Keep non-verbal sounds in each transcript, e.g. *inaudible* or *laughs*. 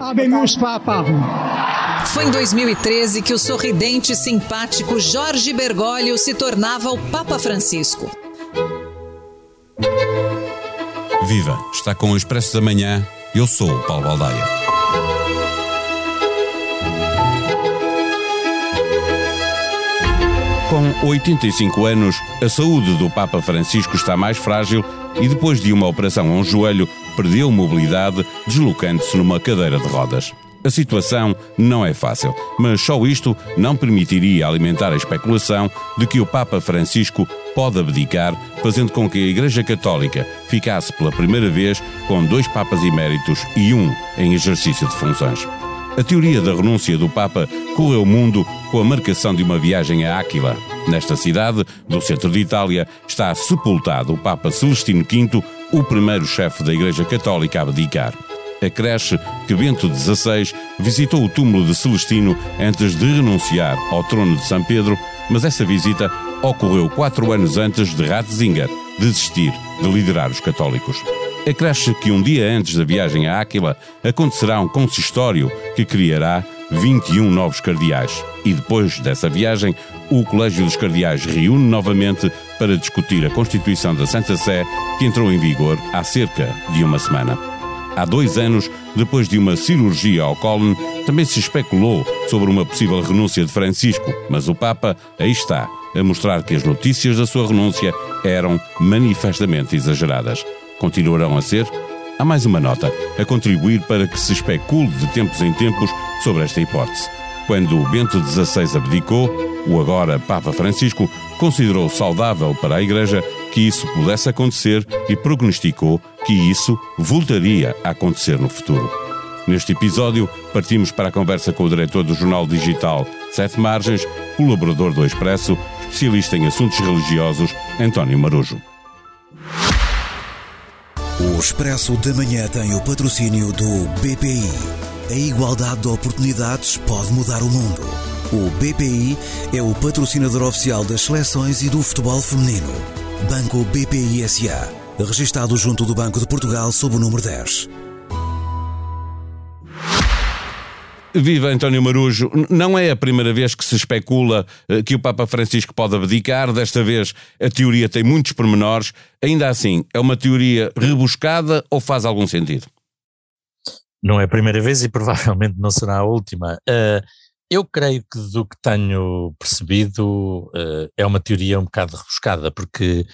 Habemus Papa. Foi em 2013 que o sorridente e simpático Jorge Bergoglio se tornava o Papa Francisco. Viva! Está com o Expresso da Manhã. Eu sou o Paulo Baldaia. Com 85 anos, a saúde do Papa Francisco está mais frágil e depois de uma operação a um joelho, perdeu mobilidade, deslocando-se numa cadeira de rodas. A situação não é fácil, mas só isto não permitiria alimentar a especulação de que o Papa Francisco pode abdicar, fazendo com que a Igreja Católica ficasse pela primeira vez com dois Papas eméritos e um em exercício de funções. A teoria da renúncia do Papa correu o mundo com a marcação de uma viagem a Áquila. Nesta cidade, do centro de Itália, está sepultado o Papa Celestino V, o primeiro chefe da Igreja Católica a abdicar acresce que Bento XVI visitou o túmulo de Celestino antes de renunciar ao trono de São Pedro, mas essa visita ocorreu quatro anos antes de Ratzinger desistir de liderar os católicos. Acresce que um dia antes da viagem a Áquila acontecerá um consistório que criará 21 novos cardeais. E depois dessa viagem, o Colégio dos Cardeais reúne novamente para discutir a Constituição da Santa Sé, que entrou em vigor há cerca de uma semana. Há dois anos, depois de uma cirurgia ao cólon, também se especulou sobre uma possível renúncia de Francisco, mas o Papa aí está, a mostrar que as notícias da sua renúncia eram manifestamente exageradas. Continuarão a ser? Há mais uma nota a contribuir para que se especule de tempos em tempos sobre esta hipótese. Quando Bento XVI abdicou, o agora Papa Francisco considerou saudável para a Igreja que isso pudesse acontecer e prognosticou que isso voltaria a acontecer no futuro. Neste episódio, partimos para a conversa com o diretor do jornal digital Sete Margens, colaborador do Expresso, especialista em assuntos religiosos, António Marujo. O Expresso da Manhã tem o patrocínio do BPI. A igualdade de oportunidades pode mudar o mundo. O BPI é o patrocinador oficial das seleções e do futebol feminino. Banco BPI SA. Registado junto do Banco de Portugal sob o número 10. Viva António Marujo, não é a primeira vez que se especula eh, que o Papa Francisco pode abdicar, desta vez a teoria tem muitos pormenores, ainda assim, é uma teoria rebuscada ou faz algum sentido? Não é a primeira vez e provavelmente não será a última. Uh, eu creio que do que tenho percebido uh, é uma teoria um bocado rebuscada, porque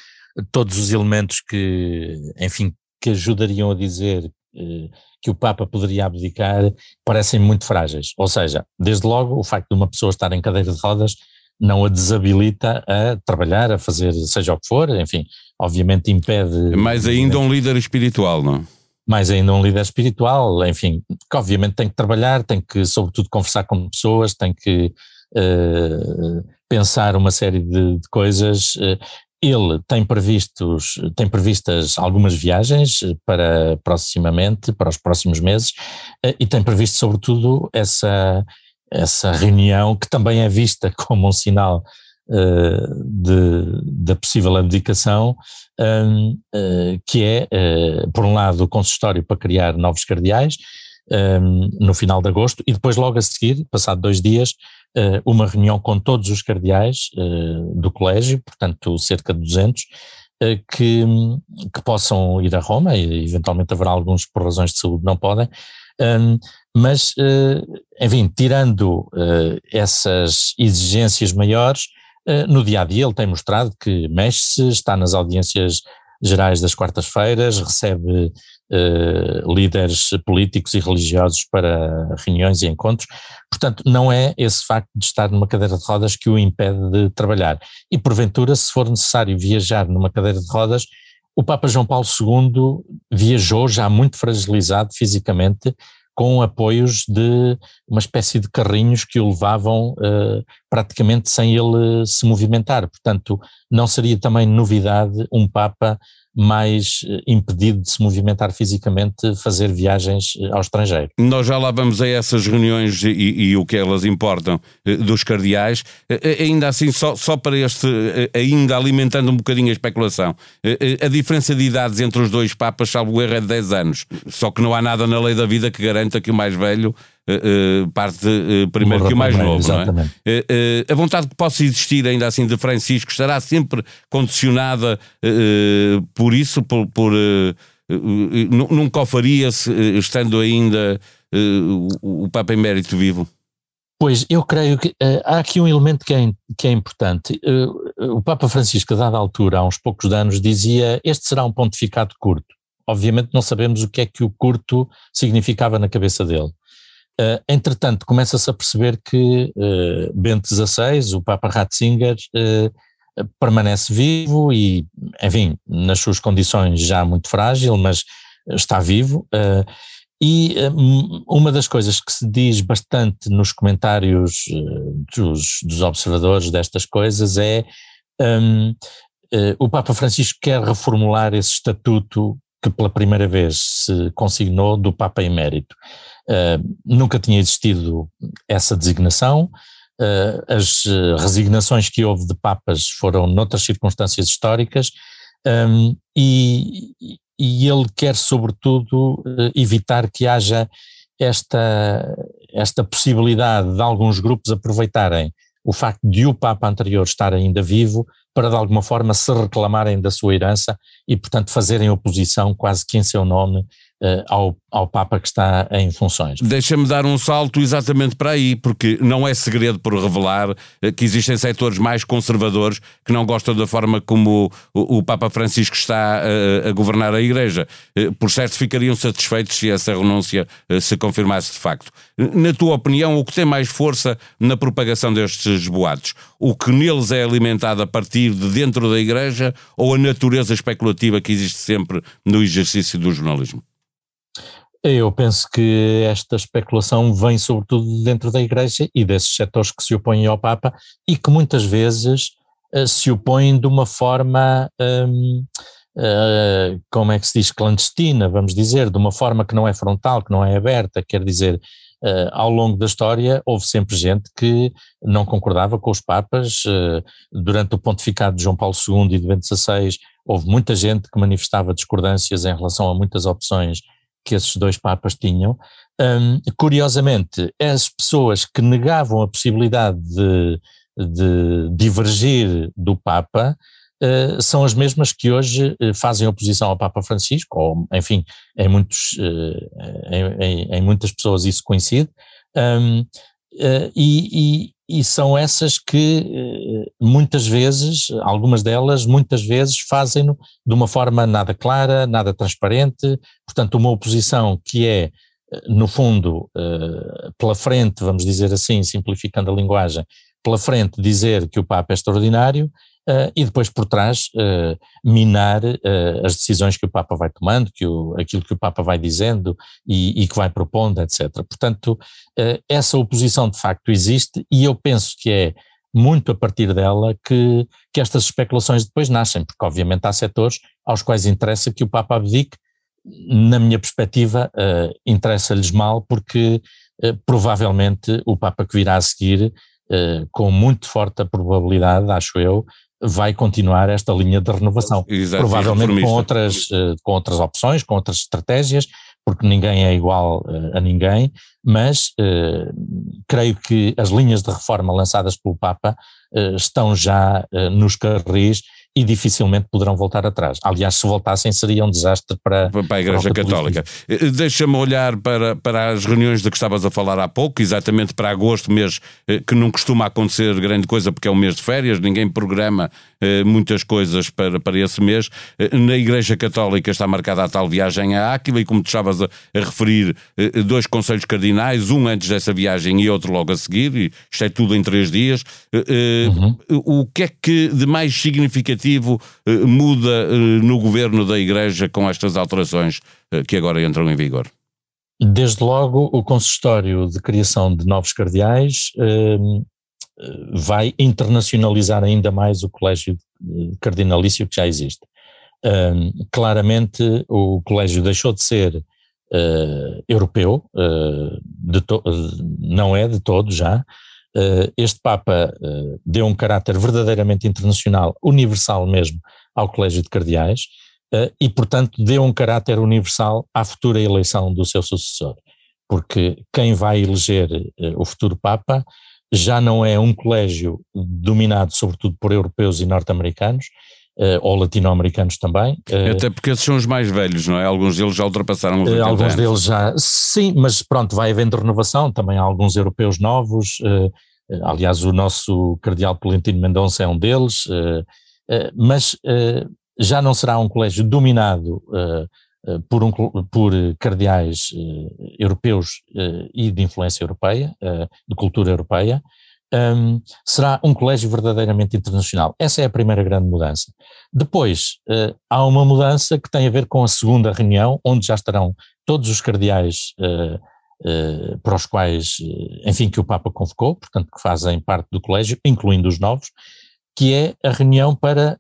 todos os elementos que, enfim, que ajudariam a dizer uh, que o Papa poderia abdicar parecem muito frágeis. Ou seja, desde logo o facto de uma pessoa estar em cadeira de rodas não a desabilita a trabalhar, a fazer seja o que for, enfim, obviamente impede. Mais ainda um líder espiritual, não? Mais ainda um líder espiritual, enfim, que obviamente tem que trabalhar, tem que, sobretudo, conversar com pessoas, tem que uh, pensar uma série de, de coisas. Uh, ele tem previstos, tem previstas algumas viagens para proximamente, para os próximos meses, uh, e tem previsto, sobretudo, essa, essa reunião que também é vista *laughs* como um sinal de, da possível abdicação, um, uh, que é, uh, por um lado, o consistório para criar novos cardeais, um, no final de agosto, e depois, logo a seguir, passado dois dias, uh, uma reunião com todos os cardeais do colégio, portanto, cerca de 200, que, que possam ir a Roma, e eventualmente haverá alguns por razões de saúde não podem, um, mas, enfim, tirando essas exigências maiores, eh, no dia a dia, ele tem mostrado que mexe-se, está nas audiências gerais das quartas-feiras, recebe uh, líderes políticos e religiosos para reuniões e encontros. Portanto, não é esse facto de estar numa cadeira de rodas que o impede de trabalhar. E, porventura, se for necessário viajar numa cadeira de rodas, o Papa João Paulo II viajou já muito fragilizado fisicamente com apoios de uma espécie de carrinhos que o levavam uh, praticamente sem ele se movimentar. Portanto, não seria também novidade um Papa mais eh, impedido de se movimentar fisicamente, fazer viagens eh, ao estrangeiro. Nós já lá vamos a essas reuniões e, e o que elas importam eh, dos cardeais, ainda assim, só, só para este, ainda alimentando um bocadinho a especulação, a diferença de idades entre os dois papas, salvo erro, é de 10 anos, só que não há nada na lei da vida que garanta que o mais velho Uh, parte uh, primeiro que o mais novo, não é? a vontade que possa existir ainda assim de Francisco estará sempre condicionada por isso, por, por nunca o faria se, estando ainda o, o Papa Emérito vivo? Pois, eu creio que uh, há aqui um elemento que é, que é importante. Uh, o Papa Francisco, a dada altura, há uns poucos anos, dizia: Este será um pontificado curto. Obviamente, não sabemos o que é que o curto significava na cabeça dele. Uh, entretanto, começa-se a perceber que uh, Bento XVI, o Papa Ratzinger, uh, permanece vivo e, enfim, nas suas condições já muito frágil, mas está vivo. e uma das coisas que se diz bastante nos comentários dos, dos, observadores destas coisas é um, o Papa Francisco quer reformular esse estatuto que pela primeira vez se consignou do Papa Emérito. Uh, nunca tinha existido essa designação. Uh, as uh, resignações que houve de papas foram noutras circunstâncias históricas um, e, e, ele quer, sobretudo, evitar que haja esta, esta possibilidade de alguns grupos aproveitarem o facto de o Papa anterior estar ainda vivo para de alguma forma se reclamarem da sua herança e, portanto, fazerem oposição quase que em seu nome ao, ao Papa que está em funções. Deixa-me dar um salto exatamente para aí, porque não é segredo por revelar uh, que existem setores mais conservadores que não gostam da forma como o, o Papa Francisco está uh, a governar a Igreja. por certo, ficariam satisfeitos se essa renúncia se confirmasse de facto. Na tua opinião, o que tem mais força na propagação destes boatos? O que neles é alimentado a partir de dentro da Igreja ou a natureza especulativa que existe sempre no exercício do jornalismo? Eu penso que esta especulação vem sobretudo dentro da Igreja e desses setores que se opõem ao Papa e que muitas vezes uh, se opõem de uma forma, um, uh, eh, como é que se diz, clandestina, vamos dizer, de uma forma que não é frontal, que não é aberta, quer dizer, Uh, ao longo da história houve sempre gente que não concordava com os Papas. Uh, durante o pontificado de João Paulo II e de Bento XVI, houve muita gente que manifestava discordâncias em relação a muitas opções que esses dois Papas tinham. Um, curiosamente, as pessoas que negavam a possibilidade de, de divergir do Papa uh, são as mesmas que hoje uh, fazem oposição ao Papa Francisco, ou enfim, em, muitos, uh, em, em, em, muitas pessoas isso coincide, um, e, e, e são essas que eh, muitas vezes, algumas delas, muitas vezes fazem-no de uma forma nada clara, nada transparente, portanto uma oposição que é, eh, no fundo, eh, pela frente, vamos dizer assim, simplificando a linguagem, pela frente dizer que o Papa é extraordinário Uh, e depois por trás uh, minar uh, as decisões que o Papa vai tomando, que o, aquilo que o Papa vai dizendo e, e que vai propondo, etc. Portanto, essa oposição de facto existe e eu penso que é muito a partir dela que, que estas especulações depois nascem, porque obviamente há setores aos quais interessa que o Papa abdique, na minha perspectiva interessa-lhes mal porque provavelmente o Papa que virá a seguir com muito forte probabilidade, acho eu, vai continuar esta linha de renovação. Exato, Provavelmente com outras, eh, com outras opções, com outras estratégias, porque ninguém é igual eh, a ninguém, mas eh, creio que as linhas de reforma lançadas pelo Papa estão já nos carris e dificilmente poderão voltar atrás. Aliás, se voltassem seria um desastre para, para a Igreja para Católica. Eh, deixa-me olhar para, para as reuniões de que estavas a falar há pouco, exatamente para agosto, mês eh, que não costuma acontecer grande coisa porque é um mês de férias, ninguém programa eh, muitas coisas para, para esse mês. Na Igreja Católica está marcada a tal viagem a Áquila e como estavas a, a referir, dois conselhos cardinais, um antes dessa viagem e outro logo a seguir, e isto é tudo em três dias. Uhum. O que é que de mais significativo eh, muda eh, no governo da Igreja com estas alterações eh, que agora entram em vigor? Desde logo, o consistório de criação de novos cardeais vai internacionalizar ainda mais o colégio cardinalício que já existe. claramente o colégio deixou de ser uh, europeu, uh, não é de todo já. Este Papa deu um caráter verdadeiramente internacional, universal mesmo, ao Colégio de Cardeais e, portanto, deu um caráter universal à futura eleição do seu sucessor. Porque quem vai eleger o futuro Papa já não é um colégio dominado sobretudo por europeus e norte-americanos, Uh, ou latino-americanos também. Uh, Até porque esses são os mais velhos, não é? Alguns deles já ultrapassaram os uh, Alguns anos. deles já, sim, mas pronto, vai havendo renovação, também há alguns europeus novos, aliás o nosso cardeal Polentino Mendonça é um deles, mas já não será um colégio dominado por, um, por cardeais europeus e de influência europeia, de cultura europeia, um, será um colégio verdadeiramente internacional. Essa é a primeira grande mudança. Depois, uh, há uma mudança que tem a ver com a segunda reunião, onde já estarão todos os cardeais uh, uh, para os quais, enfim, que o Papa convocou, portanto, que fazem parte do colégio, incluindo os novos, que é a reunião para,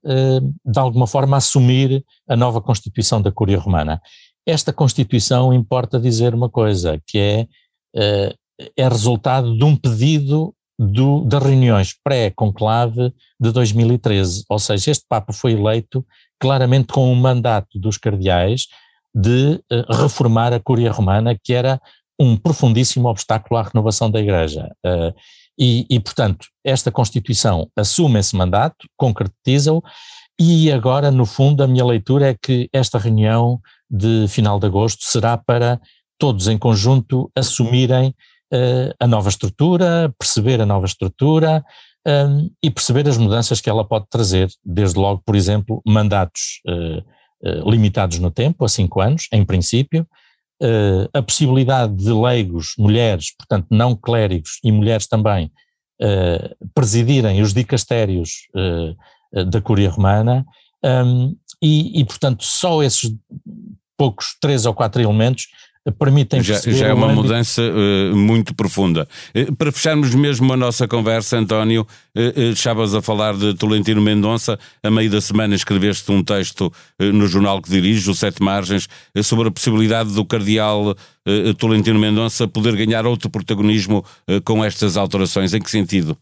de alguma forma, assumir a nova Constituição da Cúria Romana. Esta Constituição importa dizer uma coisa, que é, é resultado de um pedido do, das reuniões pré-conclave de 2013, ou seja, este Papa foi eleito claramente com um mandato dos cardeais de uh, reformar a Cúria Romana, que era um profundíssimo obstáculo à renovação da Igreja. E, e, portanto, esta Constituição assume esse mandato, concretiza-o, e agora, no fundo, a minha leitura é que esta reunião de final de agosto será para todos em conjunto assumirem uh, a nova estrutura, perceber a nova estrutura um, e perceber as mudanças que ela pode trazer, desde logo, por exemplo, mandatos uh, uh, limitados no tempo, a cinco anos, em princípio, a possibilidade de leigos, mulheres, portanto não clérigos e mulheres também, presidirem os dicastérios da Cúria Romana um, e, e, portanto, só esses poucos três ou quatro elementos permitem já, já é uma âmbito... mudança uh, muito profunda. Uh, para fecharmos mesmo a nossa conversa, António, uh, estavas a falar de Tolentino Mendonça, a meio da semana escreveste um texto no jornal que dirijo, o Sete Margens, sobre a possibilidade do cardeal Tolentino Mendonça poder ganhar outro protagonismo com estas alterações. Em que sentido?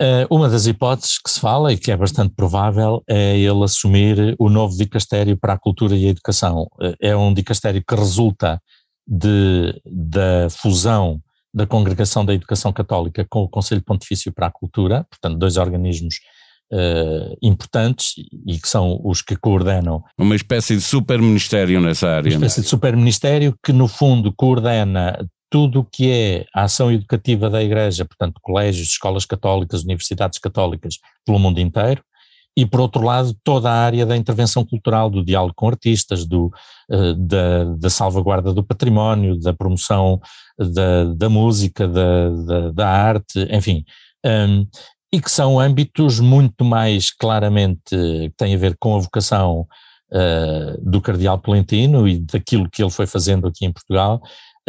Uh, uma das hipóteses que se fala e que é bastante provável é ele assumir o novo dicastério para a cultura e a educação. Uh, é um dicastério que resulta de, da fusão da Congregação da Educação Católica com o Conselho Pontifício para a Cultura, portanto, dois organismos uh, importantes e que são os que coordenam. Uma espécie de super-ministério nessa área. Uma espécie de super-ministério que, no fundo, coordena tudo o que é a ação educativa da Igreja, portanto, colégios, escolas católicas, universidades católicas pelo mundo inteiro, e por outro lado, toda a área da intervenção cultural, do diálogo com artistas, do, uh, da, da, salvaguarda do património, da promoção da, da música, da, da, da, arte, enfim. Um, e que são âmbitos muito mais claramente que têm a ver com a vocação uh, do Cardeal Polentino e daquilo que ele foi fazendo aqui em Portugal,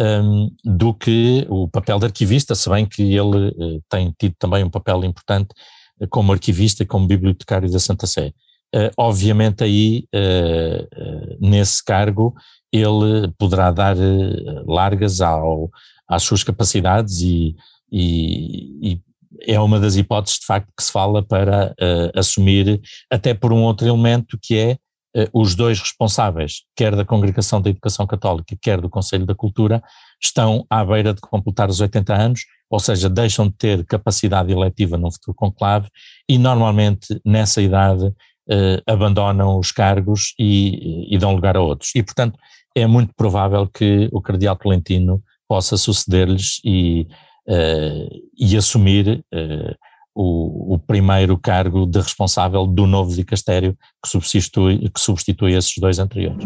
um, do que o papel de arquivista, se bem que ele uh, tem tido também um papel importante uh, como arquivista e como bibliotecário da Santa Sé. Uh, obviamente aí, nesse cargo, ele poderá dar largas ao, às suas capacidades e, e, e, é uma das hipóteses de facto que se fala para assumir, até por um outro elemento que é eh, os dois responsáveis, quer da Congregação da Educação Católica, quer do Conselho da Cultura, estão à beira de completar os 80 anos, ou seja, deixam de ter capacidade eletiva num futuro conclave e normalmente nessa idade eh, abandonam os cargos e, e, dão lugar a outros. E, portanto, é muito provável que o Cardeal Tolentino possa suceder-lhes e, eh, e assumir eh, o, o, primeiro cargo de responsável do novo dicastério que substitui, que substitui esses dois anteriores.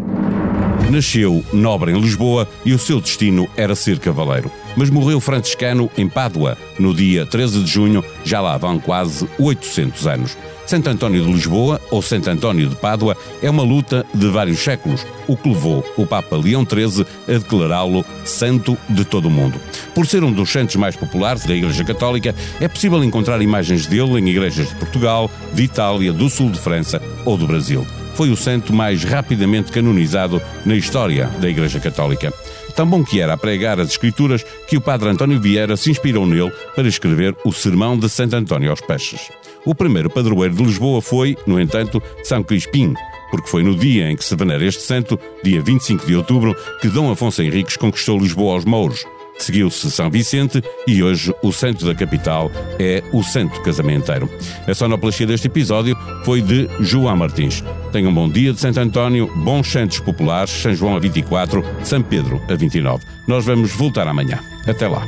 Nasceu nobre em Lisboa e o seu destino era ser cavaleiro. Mas morreu franciscano em Pádua, no dia 13 de junho, já lá vão quase 800 anos. Santo António de Lisboa ou Santo António de Pádua é uma luta de vários séculos, o que levou o Papa Leão XIII a declará-lo santo de todo o mundo. Por ser um dos santos mais populares da Igreja Católica, é possível encontrar imagens dele em igrejas de Portugal, de Itália, do sul de França ou do Brasil. foi o santo mais rapidamente canonizado na história da Igreja Católica. Tão bom que era a pregar as Escrituras que o padre António Vieira se inspirou nele para escrever o Sermão de Santo António aos Peixes. O primeiro padroeiro de Lisboa foi, no entanto, São Crispim, porque foi no dia em que se venera este santo, dia 25 de outubro, que Dom Afonso Henriques conquistou Lisboa aos mouros. Seguiu-se São Vicente e hoje o santo da capital é o santo casamenteiro. A sonoplastia deste episódio foi de João Martins. Tenham um bom dia de Santo António, bons santos populares, São João a 24, São Pedro a 29. Nós vamos voltar amanhã. Até lá.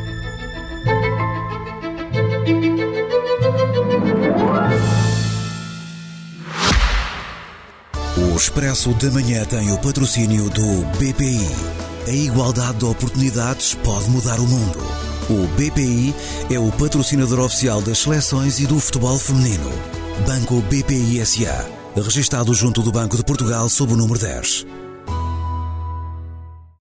O Expresso da Manhã tem o patrocínio do BPI. A igualdade de oportunidades pode mudar o mundo. O BPI é o patrocinador oficial das seleções e do futebol feminino. Banco BPI SA. Registado junto do Banco de Portugal sob o número 10.